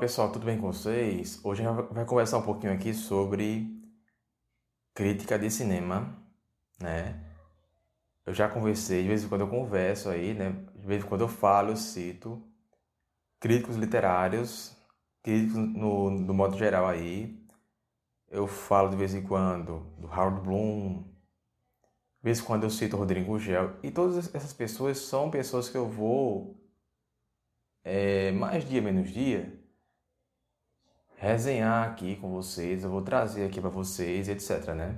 Pessoal, tudo bem com vocês? Hoje a gente vai conversar um pouquinho aqui sobre crítica de cinema, né? Eu já conversei, de vez em quando eu converso aí, né? De vez em quando eu falo, eu cito críticos literários, críticos no, no modo geral aí. Eu falo de vez em quando do Howard Bloom, de vez em quando eu cito Rodrigo Gel. E todas essas pessoas são pessoas que eu vou é, mais dia menos dia resenhar aqui com vocês, eu vou trazer aqui para vocês, etc, né?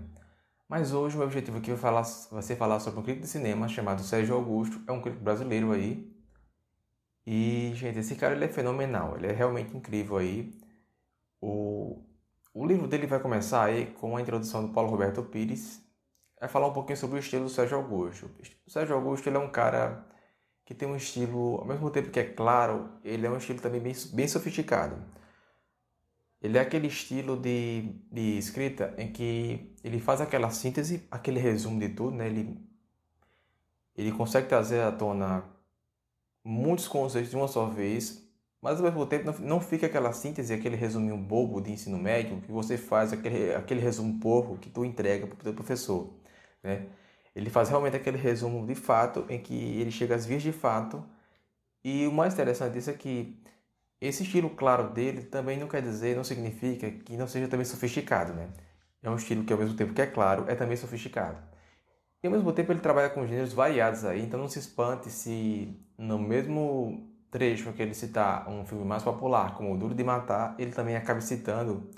Mas hoje o meu objetivo aqui vai, falar, vai ser falar sobre um crítico de cinema chamado Sérgio Augusto, é um crítico brasileiro aí. E, gente, esse cara ele é fenomenal, ele é realmente incrível aí. O, o livro dele vai começar aí com a introdução do Paulo Roberto Pires, vai falar um pouquinho sobre o estilo do Sérgio Augusto. O Sérgio Augusto ele é um cara que tem um estilo, ao mesmo tempo que é claro, ele é um estilo também bem, bem sofisticado. Ele é aquele estilo de, de escrita em que ele faz aquela síntese, aquele resumo de tudo, né? Ele, ele consegue trazer à tona muitos conceitos de uma só vez, mas ao mesmo tempo não, fica aquela síntese, aquele resuminho bobo de ensino médio que você faz, aquele, aquele resumo porco que tu entrega para o professor, né? Ele faz realmente aquele resumo de fato em que ele chega às vias de fato. E o mais interessante disso é que esse estilo claro dele também não quer dizer, não significa que não seja também sofisticado, né? É um estilo que ao mesmo tempo que é claro, é também sofisticado. E ao mesmo tempo ele trabalha com gêneros variados aí, então não se espante se no mesmo trecho que ele citar um filme mais popular, como O Duro de Matar, ele também acaba citando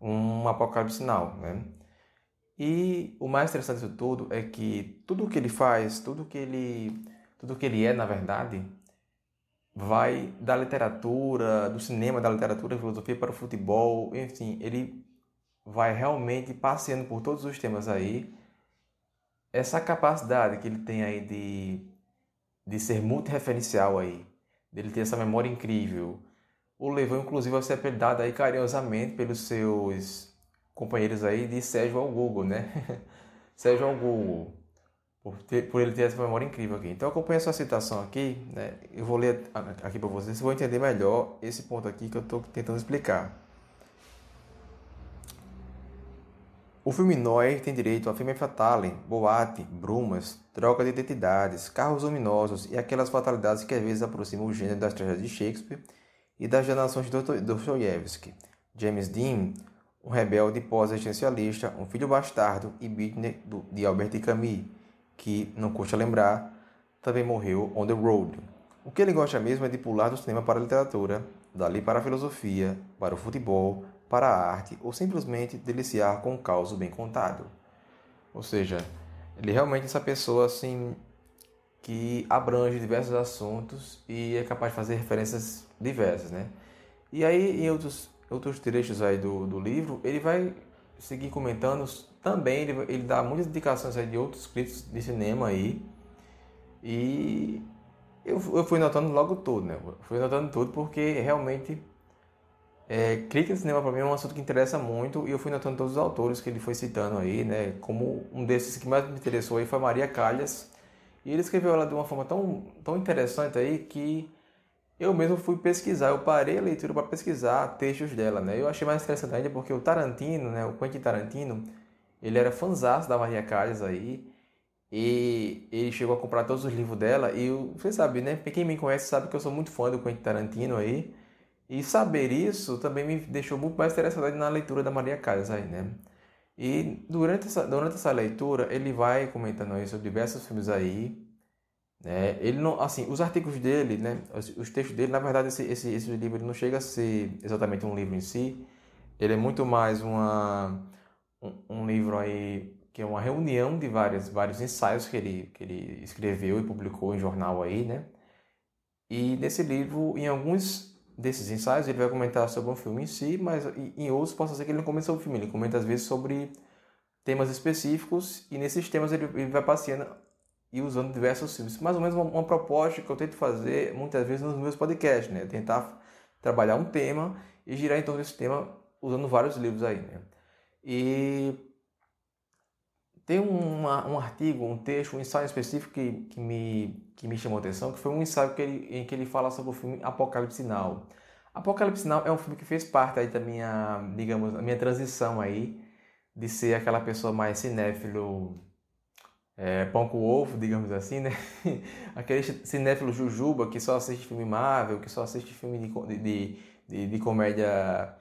um Apocalipse Now, né? E o mais interessante de tudo é que tudo o que ele faz, tudo que ele, tudo que ele é, na verdade, vai da literatura, do cinema, da literatura, da filosofia para o futebol, enfim, ele vai realmente passeando por todos os temas aí. Essa capacidade que ele tem aí de, de ser multireferencial aí, dele ter essa memória incrível, o levou inclusive a ser apelidado aí carinhosamente pelos seus companheiros aí de Sérgio ao Google, né? Sérgio ao Google, por, ter, por ele ter essa memória incrível aqui. Então acompanhe essa citação aqui, né? Eu vou ler aqui para vocês, vocês vão entender melhor esse ponto aqui que eu estou tentando explicar. O filme Noé tem direito a filme fatale, boate, brumas, troca de identidades, carros luminosos e aquelas fatalidades que às vezes aproximam o gênero das tragédias de Shakespeare e das gerações de Dostoiévski. James Dean um rebelde pós-existencialista, um filho bastardo e beatnik de Albert Camus, que, não custa lembrar, também morreu on the road. O que ele gosta mesmo é de pular do cinema para a literatura, dali para a filosofia, para o futebol, para a arte ou simplesmente deliciar com um caos bem contado. Ou seja, ele realmente é essa pessoa assim que abrange diversos assuntos e é capaz de fazer referências diversas, né? E aí em outros outros trechos aí do, do livro, ele vai seguir comentando também, ele, ele dá muitas indicações de outros críticos de cinema aí. E eu, eu fui notando logo tudo, né? fui notando tudo porque realmente é, crítica de cinema para mim é um assunto que interessa muito e eu fui notando todos os autores que ele foi citando aí, né? Como um desses que mais me interessou aí foi Maria Calhas. E ele escreveu ela de uma forma tão, tão interessante aí que eu mesmo fui pesquisar, eu parei a leitura para pesquisar textos dela, né? Eu achei mais interessante ainda porque o Tarantino, né, o Quentin Tarantino, ele era fãzaço da Maria Callas aí, e ele chegou a comprar todos os livros dela, e eu, você sabe, né? Quem me conhece sabe que eu sou muito fã do Quentin Tarantino aí, e saber isso também me deixou muito mais interessado na leitura da Maria Callas aí, né? E durante essa, durante essa leitura, ele vai comentando aí sobre diversos filmes aí, né? Ele não, assim, os artigos dele, né, os, os textos dele, na verdade, esse, esse, esse livro não chega a ser exatamente um livro em si. Ele é muito mais uma, um, um livro aí que é uma reunião de vários, vários ensaios que ele, que ele escreveu e publicou em jornal aí, né? E nesse livro, em alguns desses ensaios, ele vai comentar sobre um filme em si, mas em outros possa ser que ele não comente sobre o filme, ele comenta às vezes sobre temas específicos e nesses temas ele, ele vai passeando e usando diversos filmes. Mais ou menos uma, uma, proposta que eu tento fazer muitas vezes nos meus podcasts, né? Tentar trabalhar um tema e girar em torno desse tema usando vários livros aí, né? E tem uma, um artigo, um texto, um ensaio específico que, que, me, que me chamou a atenção, que foi um ensaio que ele, em que ele fala sobre o filme Apocalipse Now. Apocalipse Now é um filme que fez parte aí da minha, digamos, da minha transição aí de ser aquela pessoa mais cinéfilo é, pão com ovo, digamos assim, né? Aquele cinéfilo jujuba que só assiste filme Marvel, que só assiste filme de, de, de, de comédia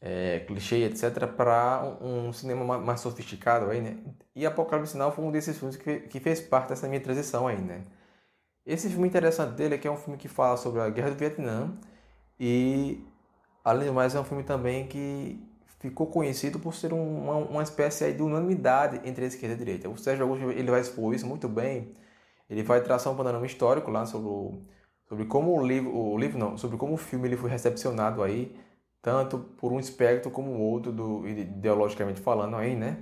é, clichê, etc., para um, um, cinema mais sofisticado aí, né? E Apocalipse Now foi um desses filmes que, que fez parte dessa minha transição aí, né? Esse filme interessante dele é que é um filme que fala sobre a Guerra do Vietnã e, além do mais, é um filme também que ficou conhecido por ser uma, uma espécie de unanimidade entre a esquerda e a direita. O Sérgio Augusto ele vai expor isso muito bem. Ele vai traçar um panorama histórico lá sobre, o, sobre como o livro, o livro não, sobre como o filme ele foi recepcionado aí, tanto por um espectro como o outro, do, ideologicamente falando aí, né?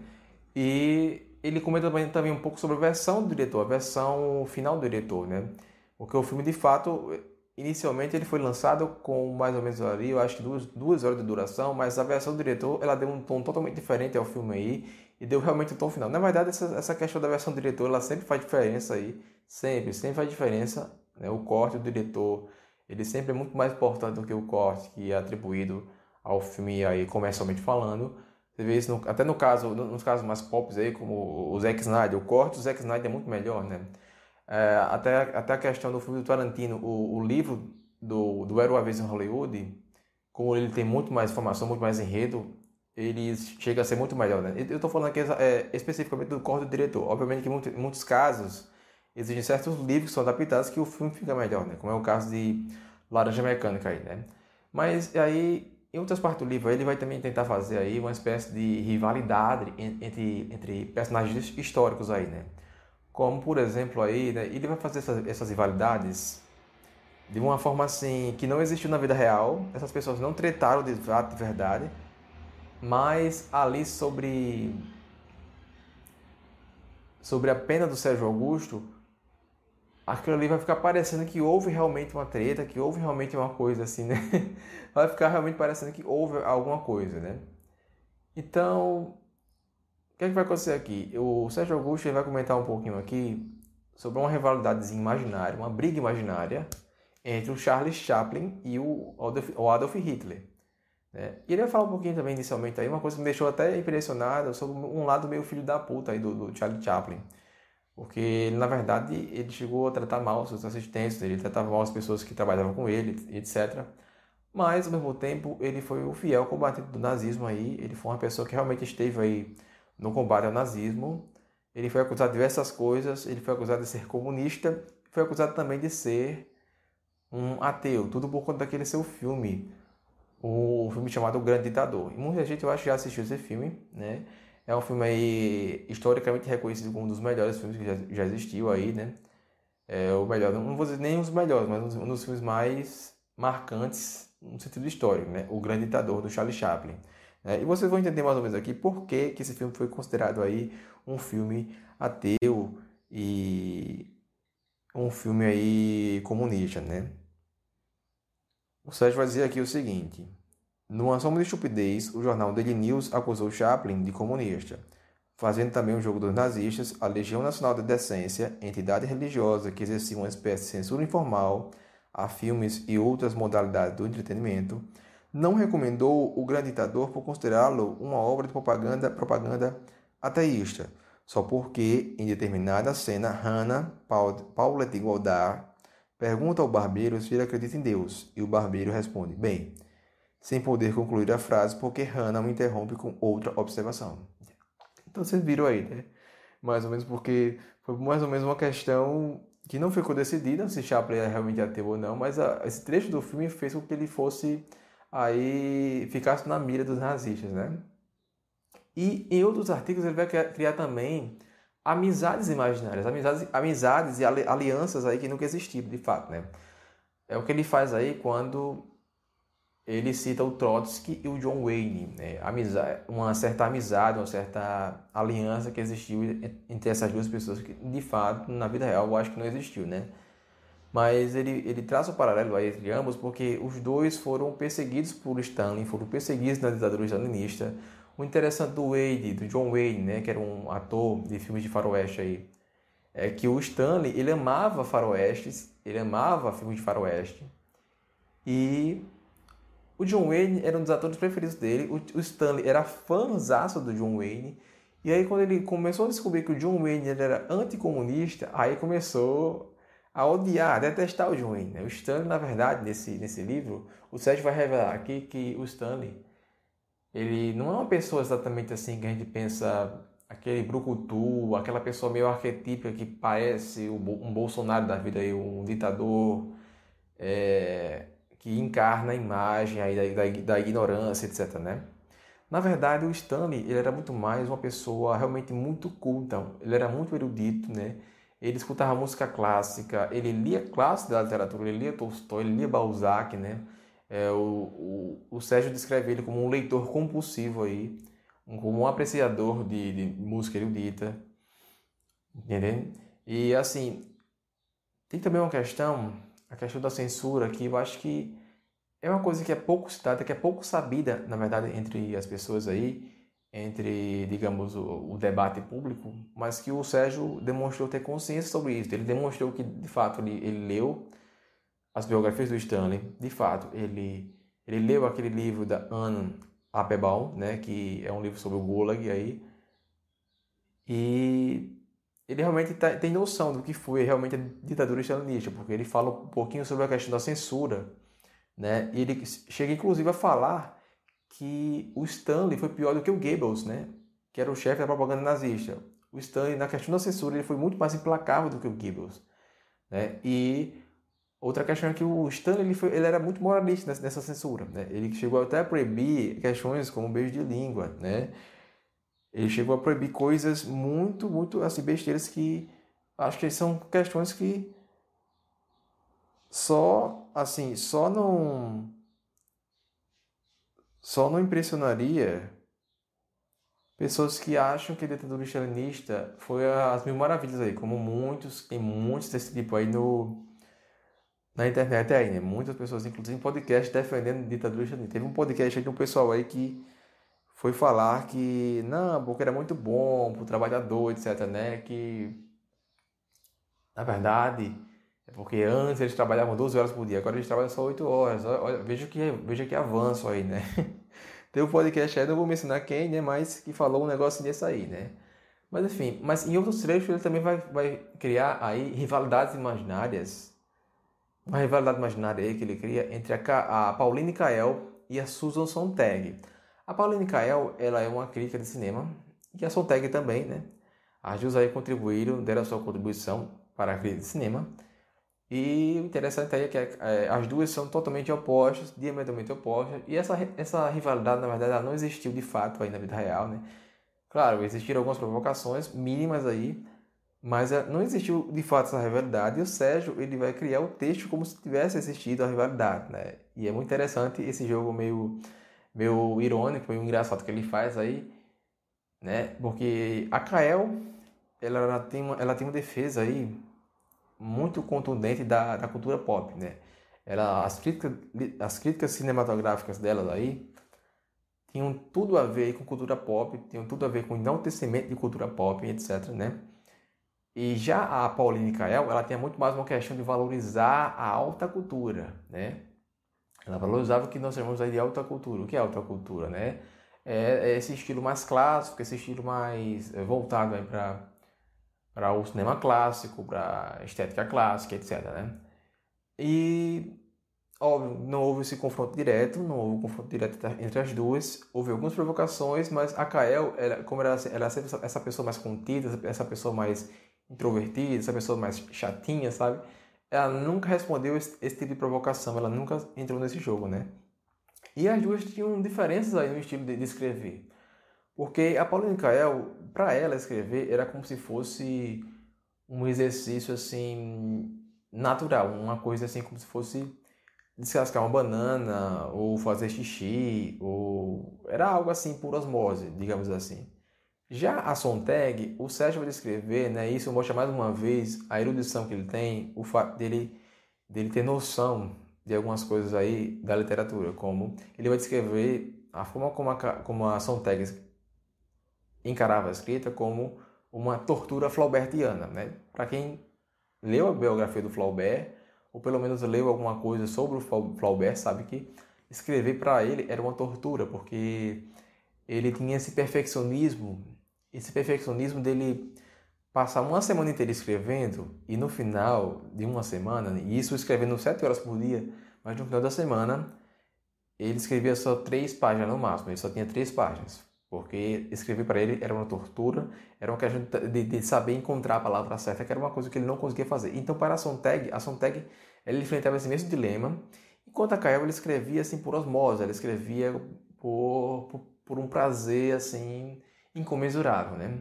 E ele comenta também, também um pouco sobre a versão do diretor, a versão final do diretor, né? Porque o filme, de fato, Inicialmente ele foi lançado com mais ou menos ali, eu acho que duas, duas horas de duração, mas a versão do diretor ela deu um tom totalmente diferente ao filme aí e deu realmente o tom final. Na verdade, essa, essa questão da versão do diretor ela sempre faz diferença aí, sempre, sempre faz diferença. Né? O corte do diretor ele sempre é muito mais importante do que o corte que é atribuído ao filme aí comercialmente falando. Você vê isso no, até no caso, nos casos mais pop aí, como o Zack Snyder, o corte do Zack Snyder é muito melhor, né? É, até, até a questão do filme do Tarantino, o, o livro do, do Era Uma Vez em Hollywood, como ele tem muito mais informação, muito mais enredo, ele chega a ser muito melhor. Né? Eu estou falando aqui é, especificamente do corpo do diretor. Obviamente que em muitos casos existem certos livros que são adaptados que o filme fica melhor, né? como é o caso de Laranja Mecânica aí, né? Mas aí, em outras partes do livro, ele vai também tentar fazer aí uma espécie de rivalidade entre, entre personagens históricos aí, né? Como, por exemplo, aí, né, ele vai fazer essas, essas rivalidades de uma forma assim que não existiu na vida real. Essas pessoas não tretaram de fato, de verdade, mas ali sobre sobre a pena do Sérgio Augusto, aquilo ali vai ficar parecendo que houve realmente uma treta, que houve realmente uma coisa assim, né? Vai ficar realmente parecendo que houve alguma coisa, né? Então, que, é que vai acontecer aqui? O Sérgio Augusto vai comentar um pouquinho aqui sobre uma rivalidade imaginária, uma briga imaginária entre o Charles Chaplin e o Adolf, Hitler. Né? E ele vai falar um pouquinho também inicialmente aí, uma coisa que me deixou até impressionado sobre um lado meio filho da puta aí do, do Charlie Chaplin. Porque ele, na verdade, ele chegou a tratar mal os seus assistentes, ele tratava mal as pessoas que trabalhavam com ele, etc. Mas, ao mesmo tempo, ele foi o fiel combatente do nazismo aí, ele foi uma pessoa que realmente esteve aí no combate ao nazismo. Ele foi acusado de diversas coisas, ele foi acusado de ser comunista, foi acusado também de ser um ateu, tudo por conta daquele seu filme, o filme chamado O Grande Ditador. E muita gente eu acho já assistiu esse filme, né? É um filme aí historicamente reconhecido como um dos melhores filmes que já, já existiu aí, né? É o melhor, não vou dizer nem dos melhores, mas um dos filmes mais marcantes no sentido histórico, né? O Grande Ditador do Charlie Chaplin. É, e vocês vão entender mais ou menos aqui por que, que esse filme foi considerado aí um filme ateu e um filme aí comunista, né? O Sérgio vai dizer aqui o seguinte: numa soma de estupidez, o jornal Daily News acusou Chaplin de comunista, fazendo também o jogo dos nazistas, a Legião Nacional da Decência, entidade religiosa que exercia uma espécie de censura informal a filmes e outras modalidades do entretenimento, não recomendou O Grande Ditador por considerá-lo uma obra de propaganda, propaganda ateísta, só porque, em determinada cena, Hannah, Paulette Goddard, pergunta ao barbeiro se ele acredita em Deus, e o barbeiro responde, bem, sem poder concluir a frase porque Hannah o interrompe com outra observação. Então vocês viram aí, né? Mais ou menos porque foi mais ou menos uma questão que não ficou decidida se Chaplin é realmente ateu ou não, mas a, esse trecho do filme fez com que ele fosse aí ficasse na mira dos nazistas, né? E em outros artigos ele vai criar também amizades imaginárias, amizades, amizades e alianças aí que nunca existiram, de fato, né? É o que ele faz aí quando ele cita o Trotsky e o John Wayne, né? amizade, uma certa amizade, uma certa aliança que existiu entre essas duas pessoas que, de fato, na vida real, eu acho que não existiu, né? Mas ele, ele traz o um paralelo aí entre ambos porque os dois foram perseguidos por Stalin, foram perseguidos na ditadura stalinista. O interessante do Wade, do John Wayne, né, que era um ator de filmes de faroeste aí, é que o Stanley, ele amava faroestes, ele amava filmes de faroeste. E O John Wayne era um dos atores preferidos dele, o Stanley era fãzaço do John Wayne, e aí quando ele começou a descobrir que o John Wayne era anticomunista, aí começou a odiar, a detestar o John Wayne. Né? O Stanley, na verdade, nesse, nesse livro, o Sérgio vai revelar aqui que o Stanley, ele não é uma pessoa exatamente assim que a gente pensa aquele brucutu, aquela pessoa meio arquetípica que parece um Bolsonaro da vida, aí, um ditador é, que encarna a imagem aí da, da, da, ignorância, etc. Né? Na verdade, o Stanley ele era muito mais uma pessoa realmente muito culta, ele era muito erudito, né? Ele escutava música clássica, ele lia clássico da literatura, ele lia Tolstói, ele lia Balzac, né? É, o, o, o Sérgio descreve ele como um leitor compulsivo aí, como um apreciador de, de música erudita, entendeu? E assim, tem também uma questão, a questão da censura, que eu acho que é uma coisa que é pouco citada, que é pouco sabida, na verdade, entre as pessoas aí, entre, digamos, o, o, debate público, mas que o Sérgio demonstrou ter consciência sobre isso. Ele demonstrou que, de fato, ele, ele leu as biografias do Stanley, de fato, ele, ele leu aquele livro da Anne Applebaum, né, que é um livro sobre o Gulag aí, e ele realmente tá, tem noção do que foi realmente a ditadura stalinista, porque ele fala um pouquinho sobre a questão da censura, né, e ele chega inclusive a falar que o Stanley foi pior do que o Goebbels, né, que era o chefe da propaganda nazista. O Stanley, na questão da censura, ele foi muito mais implacável do que o Goebbels, né, e Outra questão é que o Stanley ele, foi, ele era muito moralista nessa, censura. Né? Ele chegou até a proibir questões como beijo de língua. Né? Ele chegou a proibir coisas muito, muito assim, besteiras que acho que são questões que só assim só não só não impressionaria pessoas que acham que a ditadura stalinista foi as mil maravilhas aí, como muitos, tem muitos desse tipo aí no na internet aí, né? Muitas pessoas, inclusive em podcast, defendendo ditadura stalinista. Teve um podcast aí de um pessoal aí que foi falar que não, porque era muito bom para o trabalhador, etc, né? Que na verdade é porque antes eles trabalhavam 12 horas por dia, agora eles trabalham só 8 horas. Olha, veja que veja que avanço aí, né? Tem um podcast aí, não vou mencionar quem, né? Mas que falou um negócio desse aí, né? Mas enfim, mas em outros trechos ele também vai, vai criar aí rivalidades imaginárias uma rivalidade imaginária aí que ele cria entre a, a Pauline Kael e a Susan Sontag. A Pauline Kael ela é uma crítica de cinema e a Sontag também, né? As duas aí contribuíram, deram a sua contribuição para a crítica de cinema. E o interessante aí é que é, as duas são totalmente opostas, diametralmente opostas, e essa, essa rivalidade, na verdade, ela não existiu de fato aí na vida real, né? Claro, existiram algumas provocações mínimas aí, mas eh, não existiu de fato essa rivalidade e o Sérgio ele vai criar o texto como se tivesse existido a rivalidade, né? E é muito interessante esse jogo meio, meio irônico, meio engraçado que ele faz aí, né? Porque a Kael, ela, ela, tem, uma, ela tem uma defesa aí muito contundente da, da cultura pop, né? Ela, as, críticas, as críticas cinematográficas dela aí tinham tudo a ver com cultura pop, tinham tudo a ver com enaltecimento de cultura pop, etc, né? E já a Pauline Kael, ela tinha muito mais uma questão de valorizar a alta cultura, né? Ela valorizava que nós chamamos aí de alta cultura. O que é alta cultura, né? É, é esse estilo mais clássico, esse estilo mais é, voltado para para o cinema clássico, para estética clássica, etc, né? E óbvio, não houve esse confronto direto, não houve um confronto direto entre as duas, houve algumas provocações, mas a Kael, ela, como ela, ela sempre essa pessoa mais contida, essa pessoa mais introvertida, essa pessoa mais chatinha, sabe? Ela nunca respondeu esse, esse, tipo de provocação, ela nunca entrou nesse jogo, né? E as duas tinham diferenças aí no estilo de, de escrever. Porque a Paula Kael, para ela escrever, era como se fosse um exercício assim natural, uma coisa assim como se fosse descascar uma banana ou fazer xixi, ou era algo assim por osmose, digamos assim. Já a Sontag, o Sérgio vai descrever, né, isso mostra mais uma vez a erudição que ele tem, o fato dele, dele ter noção de algumas coisas aí da literatura, como ele vai descrever a forma como a, como a Sontag encarava a escrita como uma tortura flaubertiana. Né? Para quem leu a biografia do Flaubert, ou pelo menos leu alguma coisa sobre o Flaubert, sabe que escrever para ele era uma tortura, porque ele tinha esse perfeccionismo, esse perfeccionismo dele passar uma semana inteira escrevendo e no final de uma semana, e isso escrevendo sete horas por dia, mas no final da semana ele escrevia só três páginas no máximo, ele só tinha três páginas, porque escrever para ele era uma tortura, era uma questão de, de, saber encontrar a palavra certa, que era uma coisa que ele não conseguia fazer. Então, para a Sontag, a Sontag ele enfrentava esse mesmo dilema, enquanto a Kael ele escrevia assim por osmose, ele escrevia por, por, por um prazer assim incomensurável, né?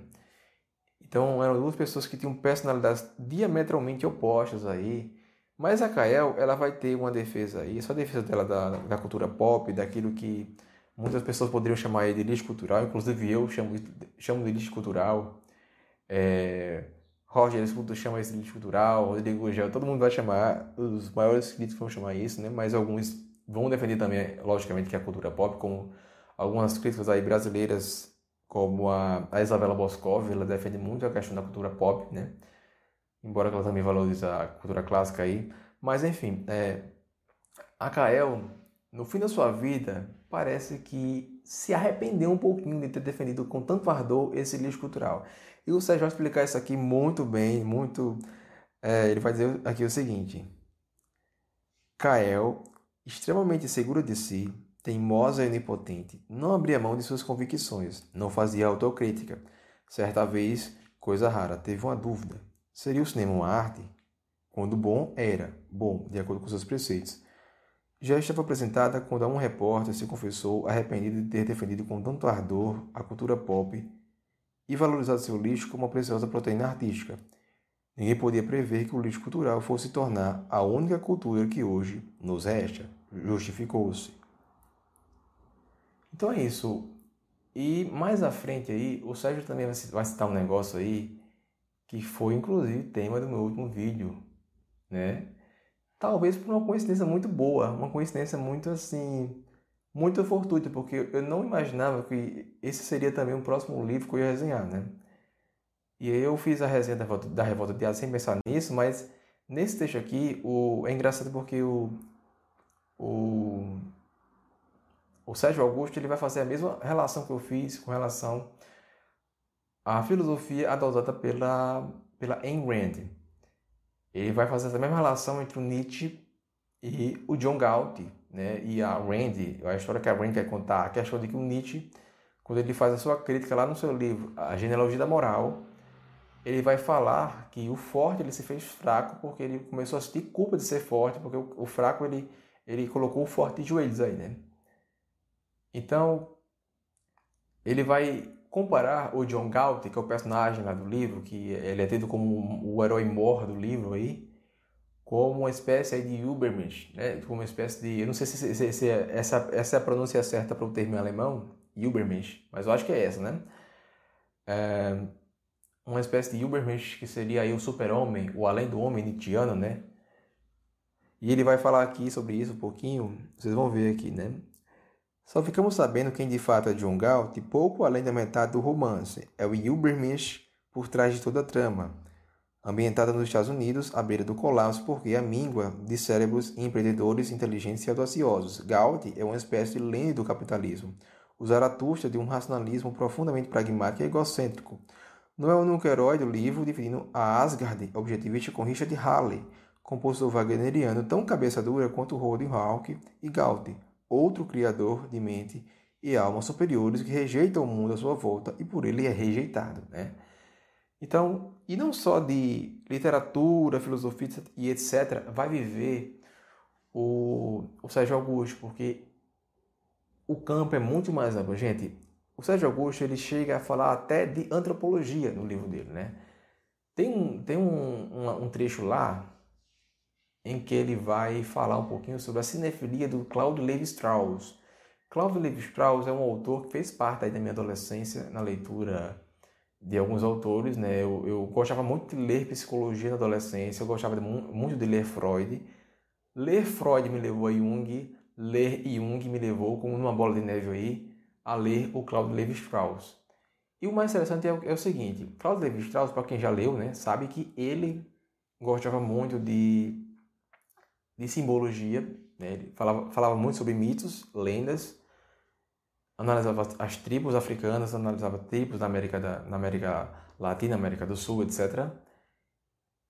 Então eram duas pessoas que tinham personalidades diametralmente opostas aí, mas a Kael, ela vai ter uma defesa aí, essa defesa dela da, da cultura pop, daquilo que muitas pessoas poderiam chamar de lixo cultural, inclusive eu chamo, chamo de lixo cultural. É, Roger Escudo chama isso de lixo cultural, Rodrigo Gel, todo mundo vai chamar, os maiores críticos vão chamar isso, né? mas alguns vão defender também, logicamente, que é a cultura pop, como algumas críticas aí brasileiras, como a, a Isabela Boscov, ela defende muito a questão da cultura pop, né? embora ela também valorize a cultura clássica aí. Mas enfim, é, a Kael, no fim da sua vida, parece que se arrependeu um pouquinho de ter defendido com tanto ardor esse lixo cultural. E o Sérgio vai explicar isso aqui muito bem, muito. É, ele vai dizer aqui o seguinte: Kael, extremamente segura de si, teimosa e onipotente, não abria mão de suas convicções, não fazia autocrítica. Certa vez, coisa rara, teve uma dúvida. Seria o cinema uma arte? Quando bom, era bom, de acordo com seus preceitos. Já estava apresentada quando um repórter se confessou arrependido de ter defendido com tanto ardor a cultura pop e valorizado seu lixo como uma preciosa proteína artística. Ninguém podia prever que o lixo cultural fosse tornar a única cultura que hoje nos resta. Justificou-se. Então é isso. E mais à frente aí, o Sérgio também vai citar um negócio aí que foi inclusive tema do meu último vídeo, né? Talvez por uma coincidência muito boa, uma coincidência muito assim, muito fortuita, porque eu não imaginava que esse seria também o próximo livro que eu ia resenhar, né? E aí eu fiz a resenha da Revolta, da Revolta de Asa sem pensar nisso, mas nesse texto aqui o, é engraçado porque o, o, o Sérgio Augusto ele vai fazer a mesma relação que eu fiz com relação a filosofia adotada pela, pela Ayn Rand. Ele vai fazer essa mesma relação entre o Nietzsche e o John Galt, né? E a Rand, a história que a Rand quer contar, a questão de que o Nietzsche, quando ele faz a sua crítica lá no seu livro, A Genealogia da Moral, ele vai falar que o forte ele se fez fraco porque ele começou a sentir culpa de ser forte, porque o, o fraco ele, ele colocou o forte de joelhos aí, né? Então, ele vai comparar o John Galt, que é o personagem lá do livro, que ele é tido como o herói mor do livro aí, como uma espécie de Übermensch, né? como uma espécie de... Eu não sei se, se, se essa, essa é a pronúncia certa para o termo em alemão, Übermensch, mas eu acho que é essa, né? É uma espécie de Übermensch que seria aí o super-homem, o além do homem nietzschiano, né? E ele vai falar aqui sobre isso um pouquinho, vocês vão ver aqui, né? Só ficamos sabendo quem de fato é John Galt pouco além da metade do romance. É o Übermensch por trás de toda a trama. Ambientada nos Estados Unidos, à beira do colapso porque a míngua de cérebros empreendedores inteligentes e audaciosos. Galt é uma espécie de lenda do capitalismo. O Zaratustra de um racionalismo profundamente pragmático e egocêntrico. Não é o único herói do livro dividindo a Asgard objetivista com Richard Halley, compositor wagneriano tão cabeça dura quanto Rodin Hawk e Galt, outro criador de mente e alma superiores que rejeita o mundo à sua volta e por ele é rejeitado, né? Então, e não só de literatura, filosofia e etc, vai viver o, o Sérgio Augusto, porque o campo é muito mais amplo. Gente, o Sérgio Augusto ele chega a falar até de antropologia no livro dele, né? Tem um, tem um, um, um trecho lá em que ele vai falar um pouquinho sobre a cinefilia do Claude Levi-Strauss. Claude Levi-Strauss é um autor que fez parte da minha adolescência na leitura de alguns autores, né? Eu, eu, gostava muito de ler psicologia na adolescência, eu gostava de, muito de ler Freud. Ler Freud me levou a Jung, ler Jung me levou, como numa bola de neve aí, a ler o Claude Levi-Strauss. E o mais interessante é o, é o seguinte, Claude Levi-Strauss, para quem já leu, né, sabe que ele gostava muito de de simbologia, Né? Ele falava, falava muito sobre mitos, lendas, analisava as tribos africanas, analisava tribos na América, da, na América Latina, América do Sul, etc.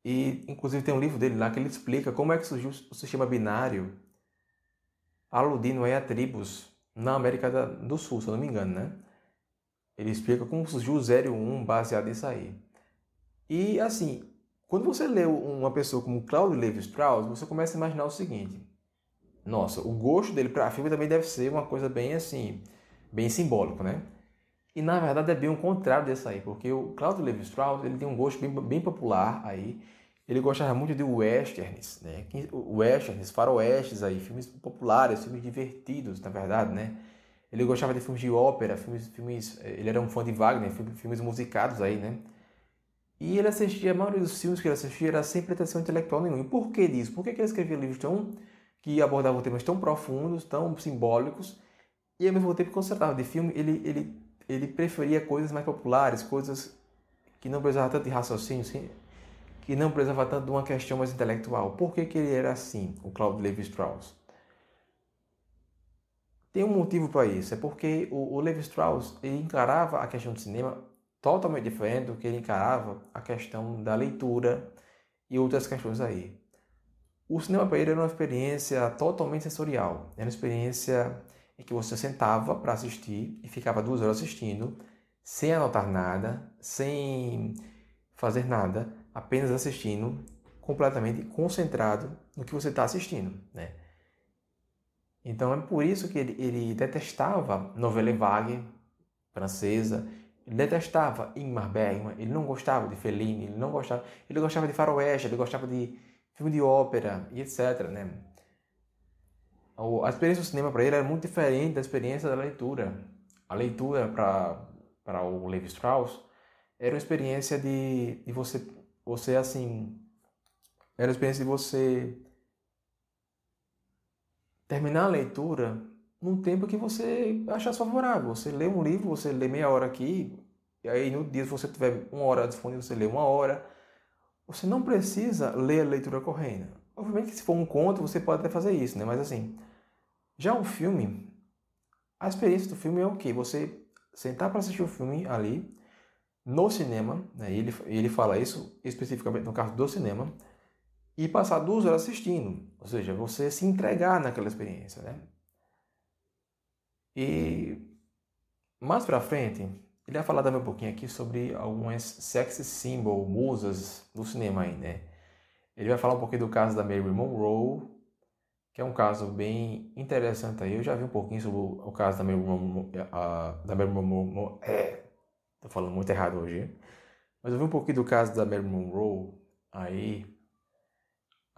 E, inclusive, tem um livro dele lá que ele explica como é que surgiu o sistema binário, aludindo aí a tribos na América do Sul, se eu não me engano, né? Ele explica como surgiu o 0 e 1 baseado nisso aí. E, assim, quando você lê uma pessoa como Claudio Levi-Strauss, você começa a imaginar o seguinte. Nossa, o gosto dele para filme também deve ser uma coisa bem, assim, bem simbólico, né? E na verdade é bem o contrário desse aí, porque o Claudio Levi-Strauss ele tem um gosto bem, bem popular aí. Ele gostava muito de westerns, né? Westerns, faroestes aí, filmes populares, filmes divertidos, na verdade, né? Ele gostava de filmes de ópera, filmes, filmes ele era um fã de Wagner, filmes musicados aí, né? E ele assistia, a maioria dos filmes que ele assistia era sem pretensão intelectual nenhuma. E por que disso? Por que ele escrevia livros tão que abordavam temas tão profundos, tão simbólicos, e ao mesmo tempo, quando se tratava de filme, ele, ele ele preferia coisas mais populares, coisas que não precisavam tanto de raciocínio, que não precisavam tanto de uma questão mais intelectual. Por que, que ele era assim, o Claude Levi-Strauss? Tem um motivo para isso, é porque o, o Levi-Strauss encarava a questão do cinema totalmente diferente do que ele encarava a questão da leitura e outras questões aí. O cinema para ele era uma experiência totalmente sensorial, era uma experiência em que você sentava para assistir e ficava duas horas assistindo, sem anotar nada, sem fazer nada, apenas assistindo, completamente concentrado no que você está assistindo, né? Então é por isso que ele, ele detestava novela vague francesa, ele detestava Ingmar Bergman, ele não gostava de Fellini, ele não gostava, ele gostava de faroeste, ele gostava de filme de ópera e etc, né? a experiência do cinema para ele era muito diferente da experiência da leitura. A leitura para o Levi Strauss era uma experiência de, de você, você assim, era uma experiência de você terminar a leitura num tempo que você achasse favorável. Você lê um livro, você lê meia hora aqui, e aí no dia se você tiver uma hora disponível, você lê uma hora. Você não precisa ler a leitura correndo. Obviamente que se for um conto, você pode até fazer isso, né? Mas assim, já um filme, a experiência do filme é o que? Você sentar para assistir o filme ali, no cinema, né? ele, ele fala isso especificamente no caso do cinema, e passar duas horas assistindo. Ou seja, você se entregar naquela experiência, né? E mais para frente, ele vai falar também um pouquinho aqui sobre algumas sex symbol, musas do cinema aí, né? Ele vai falar um pouquinho do caso da Marilyn Monroe, que é um caso bem interessante aí. Eu já vi um pouquinho sobre o, caso da Marilyn Monroe, da Marilyn Monroe, é, tô falando muito errado hoje, mas eu vi um pouquinho do caso da Marilyn Monroe aí,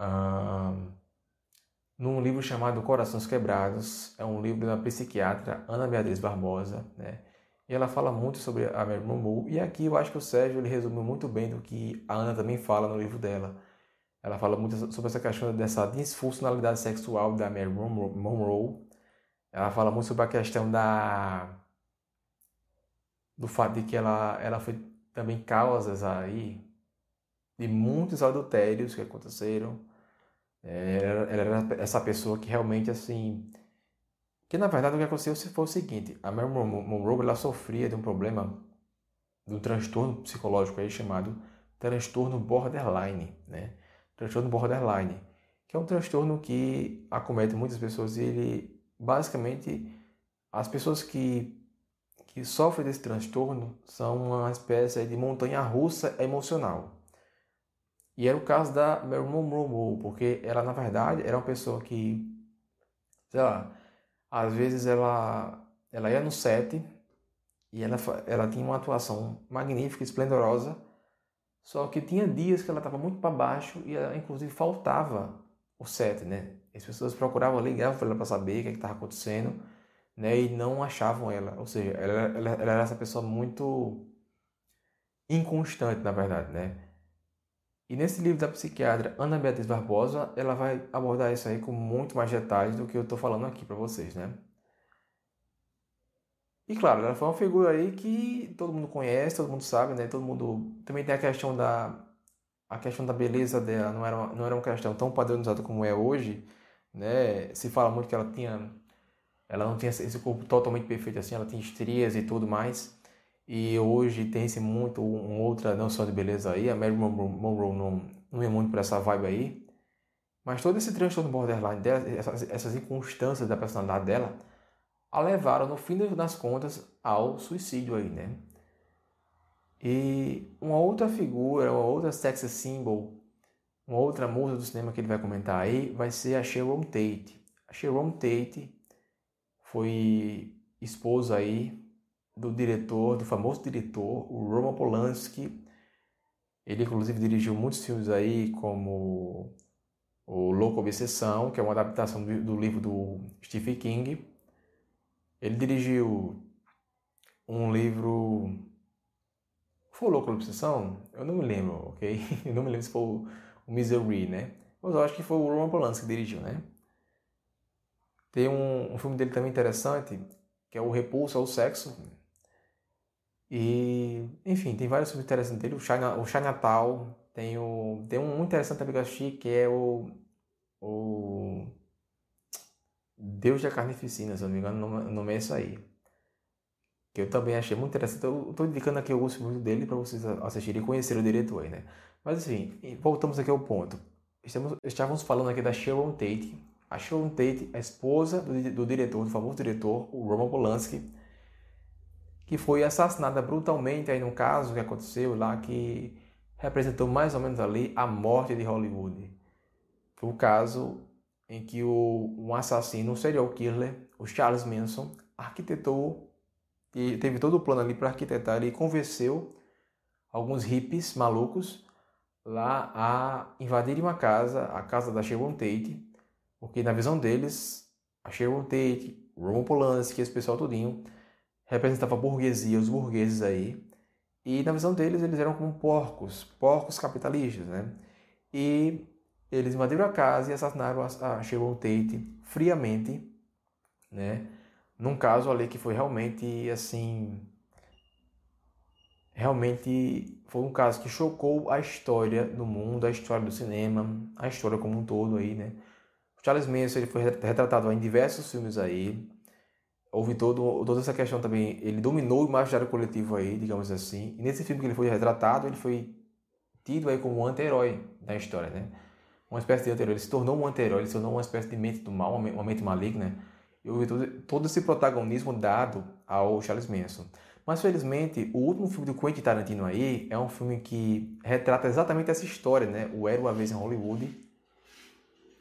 um, num livro chamado Corações Quebrados, é um livro da psiquiatra Ana Beatriz Barbosa, né? E ela fala muito sobre a Marilyn Monroe, e aqui eu acho que o Sérgio ele resumiu muito bem do que a Ana também fala no livro dela ela fala muito sobre essa questão dessa disfuncionalidade sexual da Mary Monroe. Ela fala muito sobre a questão da do fato de que ela, ela foi também causas aí de muitos adultérios que aconteceram. Ela, era essa pessoa que realmente assim que na verdade o que aconteceu foi o seguinte a Mary Monroe ela sofria de um problema de um transtorno psicológico aí chamado transtorno borderline né transtorno borderline, que é um transtorno que acomete muitas pessoas e ele basicamente as pessoas que que sofrem desse transtorno são uma espécie de montanha russa emocional. E era o caso da Marilyn Monroe, porque ela na verdade era uma pessoa que sei lá, às vezes ela ela ia no set e ela ela tinha uma atuação magnífica, esplendorosa só que tinha dias que ela estava muito para baixo e ela, inclusive faltava o set, né? As pessoas procuravam, ligavam para ela para saber o que é estava acontecendo, né? E não achavam ela. Ou seja, ela, ela, ela era essa pessoa muito inconstante, na verdade, né? E nesse livro da psiquiatra Ana Beatriz Barbosa, ela vai abordar isso aí com muito mais detalhes do que eu estou falando aqui para vocês, né? E claro, ela foi uma figura aí que todo mundo conhece, todo mundo sabe, né? Todo mundo também tem a questão da a questão da beleza dela, não era uma, não era uma questão tão padronizada como é hoje, né? Se fala muito que ela tinha ela não tinha esse corpo totalmente perfeito assim, ela tinha estrias e tudo mais. E hoje tem-se muito uma outra noção de beleza aí. A Mary Monroe não, não é muito por essa vibe aí. Mas todo esse transtorno borderline dela, essas, essas inconstâncias da personalidade dela, a levaram, no fim das contas, ao suicídio aí, né? E uma outra figura, uma outra sex symbol, uma outra musa do cinema que ele vai comentar aí, vai ser a Sharon Tate. A Sharon Tate foi esposa aí do diretor, do famoso diretor, o Roman Polanski. Ele inclusive dirigiu muitos filmes aí, como o Louco Obsessão, que é uma adaptação do, livro do Stephen King. Ele dirigiu um livro. Foi o Louco Obsessão? Eu não me lembro, ok? Eu não me lembro se foi o Misery, né? Mas eu acho que foi o Roman Polanski que dirigiu, né? Tem um, um filme dele também interessante, que é o Repulso ao Sexo. E, enfim, tem vários filmes interessantes dele. O, o Chinatown, tem, o, tem um muito interessante também que eu assisti, que é o, o Deus da Carnificina, se eu não me engano, o nome é isso aí. Que eu também achei muito interessante. Eu estou indicando aqui alguns filmes dele para vocês assistirem e conhecer o diretor aí, né? Mas, enfim, voltamos aqui ao ponto. Estamos, estávamos falando aqui da Sharon Tate, a Sharon Tate, a esposa do, do diretor, do famoso diretor, o Roman Polanski, que foi assassinada brutalmente aí num caso que aconteceu lá que representou mais ou menos ali a morte de Hollywood. Foi o caso em que o, um assassino, um serial killer, o Charles Manson, arquitetou e teve todo o plano ali para arquitetar e convenceu alguns hippies malucos lá a invadirem uma casa, a casa da Sharon Tate, porque na visão deles, a Sharon Tate, Roman Polanski, esse pessoal todinho, representava a burguesia, os burgueses aí. E na visão deles, eles eram como porcos, porcos capitalistas, né? E eles invadiram a casa e assassinaram a Sharon Tate friamente, né? Num caso ali que foi realmente, assim... Realmente foi um caso que chocou a história do mundo, a história do cinema, a história como um todo aí, né? Charles Manson ele foi retratado em diversos filmes aí. Houve todo, toda essa questão também. Ele dominou o imaginário coletivo aí, digamos assim. E nesse filme que ele foi retratado, ele foi tido aí como um anti-herói da história, né? Uma espécie de anti-herói. Ele se tornou um anti-herói, ele se tornou uma espécie de mente do mal, uma mente maligna. E houve todo, todo esse protagonismo dado ao Charles Manson. Mas felizmente, o último filme do Quentin Tarantino aí é um filme que retrata exatamente essa história, né? O Era uma vez em Hollywood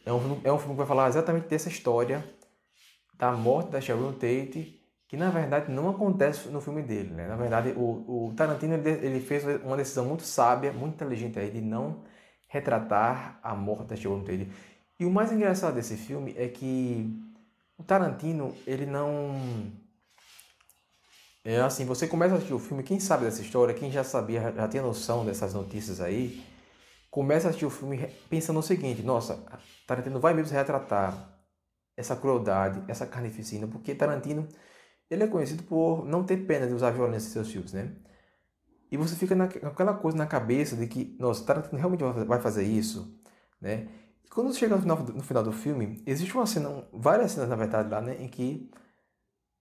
é um, é um filme que vai falar exatamente dessa história da morte da Sharon Tate, que na verdade não acontece no filme dele. Né? Na verdade, o, o Tarantino ele fez uma decisão muito sábia, muito inteligente aí, de não retratar a morte da Sharon Tate. E o mais engraçado desse filme é que o Tarantino, ele não. É assim, você começa a assistir o filme, quem sabe dessa história, quem já sabia, já tinha noção dessas notícias aí, começa a assistir o filme pensando o seguinte: nossa, Tarantino vai mesmo retratar essa crueldade, essa carnificina, porque Tarantino ele é conhecido por não ter pena de usar violência em seus filmes, né? E você fica naquela coisa na cabeça de que, nossa, Tarantino realmente vai fazer isso, né? E quando chega no final, no final do filme, existe uma cena, várias cenas na verdade lá, né, em que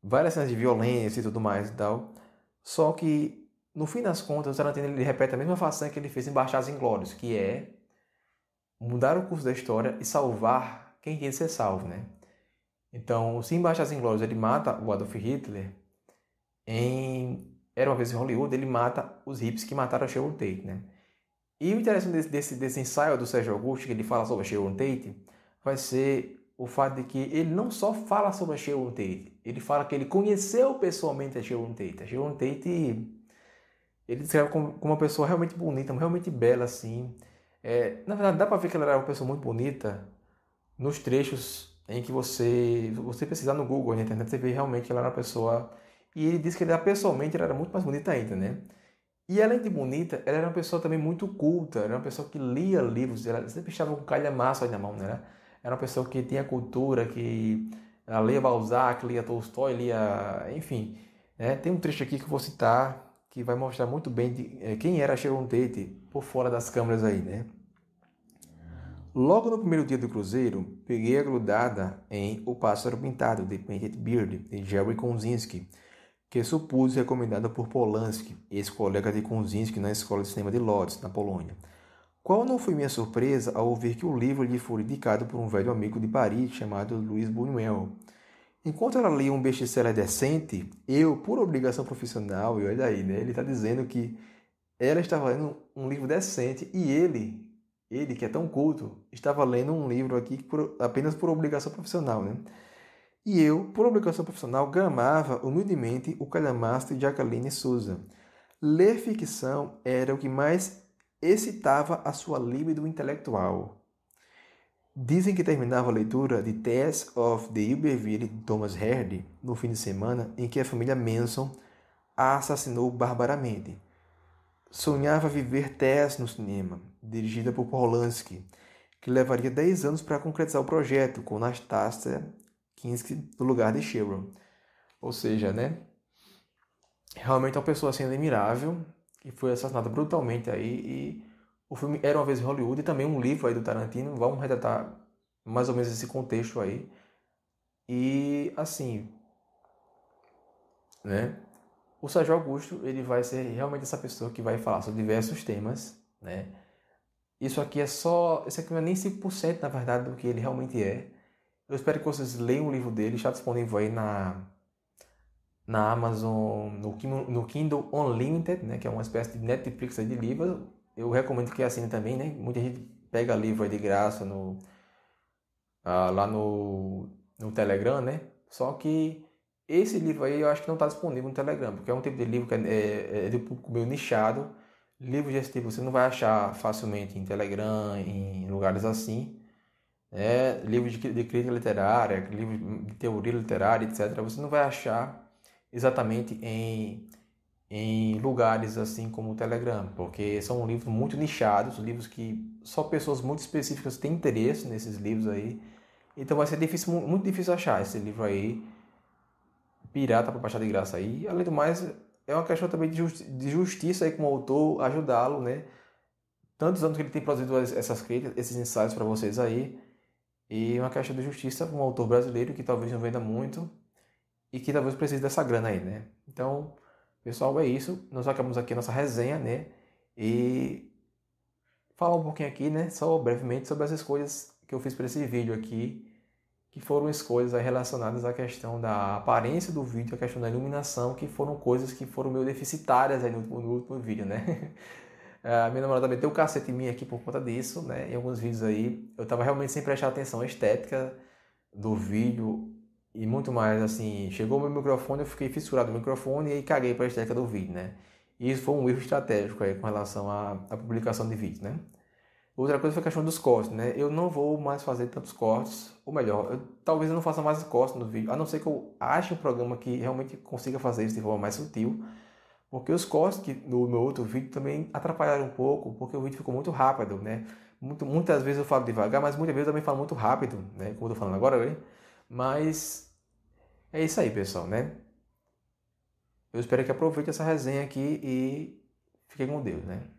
várias cenas de violência e tudo mais e tal, só que no fim das contas, o Tarantino ele repete a mesma façanha que ele fez em Bastardos Inglórios, que é mudar o curso da história e salvar quem tem que ser salvo, né? Então, se em Bastardos Inglórios ele mata o Adolf Hitler, em Era Uma Vez em Hollywood ele mata os hippies que mataram a Sharon Tate, né? E o interessante desse, desse, desse ensaio do Sérgio Augusto, que ele fala sobre a Sharon Tate, vai ser o fato de que ele não só fala sobre a Sharon Tate, ele fala que ele conheceu pessoalmente a Sharon Tate. A Sharon Tate ele descreve como, como uma pessoa realmente bonita, realmente bela, assim. É, na verdade, dá para ver que ela era uma pessoa muito bonita nos trechos em que você você pesquisar no Google, na internet, você vê realmente que ela era uma pessoa... E ele disse que ela, pessoalmente ela era muito mais bonita ainda, né? E além de bonita, ela era uma pessoa também muito culta, era uma pessoa que lia livros, ela sempre estava com calhamaço aí na mão, né? Era uma pessoa que tinha cultura, que ela lia Balzac, lia Tolstói, lia... enfim. Né? Tem um trecho aqui que eu vou citar, que vai mostrar muito bem de, é, quem era Sharon Tate por fora das câmeras aí, né? Logo no primeiro dia do cruzeiro, peguei a grudada em O Pássaro Pintado, de Painted Beard, de Jerry Konzinski, que supus recomendada por Polanski, ex-colega de Konzinski na Escola de Cinema de Lodz, na Polônia. Qual não foi minha surpresa ao ouvir que o livro lhe foi indicado por um velho amigo de Paris chamado Luiz Buñuel. Enquanto ela lia um best-seller decente, eu, por obrigação profissional, e olha aí, né, ele está dizendo que ela estava lendo um livro decente e ele, ele que é tão culto, estava lendo um livro aqui por, apenas por obrigação profissional, né? E eu, por obrigação profissional, gramava humildemente o calhamaço de Jacqueline Souza. Ler ficção era o que mais excitava a sua libido intelectual. Dizem que terminava a leitura de Tess of the Iberville de Thomas Hardy no fim de semana em que a família Manson a assassinou barbaramente. Sonhava viver Tess no cinema, dirigida por Polanski, que levaria 10 anos para concretizar o projeto, com Nastasia Kinski no lugar de Sharon. Ou seja, né? Realmente é uma pessoa assim admirável, que foi assassinada brutalmente aí e o filme Era Uma Vez em Hollywood e também um livro aí do Tarantino, vamos retratar mais ou menos esse contexto aí. E assim, né? O Sérgio Augusto, ele vai ser realmente essa pessoa que vai falar sobre diversos temas, né? Isso aqui é só, isso aqui não é nem 5% na verdade do que ele realmente é. Eu espero que vocês leiam o livro dele, está disponível aí na na Amazon, no, no Kindle Unlimited, né, que é uma espécie de Netflix de livros. Eu recomendo que assine também, né? Muita gente pega livro aí de graça no, ah, lá no, no Telegram, né? Só que esse livro aí eu acho que não está disponível no Telegram, porque é um tipo de livro que é, é, é de público meio nichado. Livros desse tipo você não vai achar facilmente em Telegram, em lugares assim. É, livros de, de crítica literária, livros de teoria literária, etc. Você não vai achar exatamente em, em lugares assim como o Telegram, porque são livros muito nichados, livros que só pessoas muito específicas têm interesse nesses livros aí. Então vai ser difícil, muito difícil achar esse livro aí, pirata para baixar de graça aí. Além do mais, é uma questão também de, justi de justiça aí com o autor, ajudá-lo, né? Tantos anos que ele tem produzido essas críticas, esses ensaios para vocês aí. E uma questão de justiça com um autor brasileiro que talvez não venda muito, e que talvez precise dessa grana aí, né? Então, pessoal, é isso. Nós acabamos aqui a nossa resenha, né? E falar um pouquinho aqui, né? Só brevemente sobre as escolhas que eu fiz para esse vídeo aqui, que foram escolhas relacionadas à questão da aparência do vídeo, à questão da iluminação, que foram coisas que foram meio deficitárias aí no, no último vídeo, né? A minha namorada meteu o cacete em mim aqui por conta disso, né? Em alguns vídeos aí, eu estava realmente sem prestar atenção à estética do vídeo, e muito mais assim, chegou o meu microfone, eu fiquei fissurado no microfone e caguei para a estética do vídeo, né? E isso foi um erro estratégico aí com relação à, à publicação de vídeo, né? Outra coisa foi a questão dos cortes, né? Eu não vou mais fazer tantos cortes, ou melhor, eu, talvez eu não faça mais cortes no vídeo, a não ser que eu ache um programa que realmente consiga fazer isso de forma mais sutil, porque os cortes que no meu outro vídeo também atrapalharam um pouco, porque o vídeo ficou muito rápido, né? Muito, muitas vezes eu falo devagar, mas muitas vezes eu também falo muito rápido, né? Como eu tô falando agora, né? Mas é isso aí, pessoal, né? Eu espero que aproveite essa resenha aqui e fiquem com Deus, né?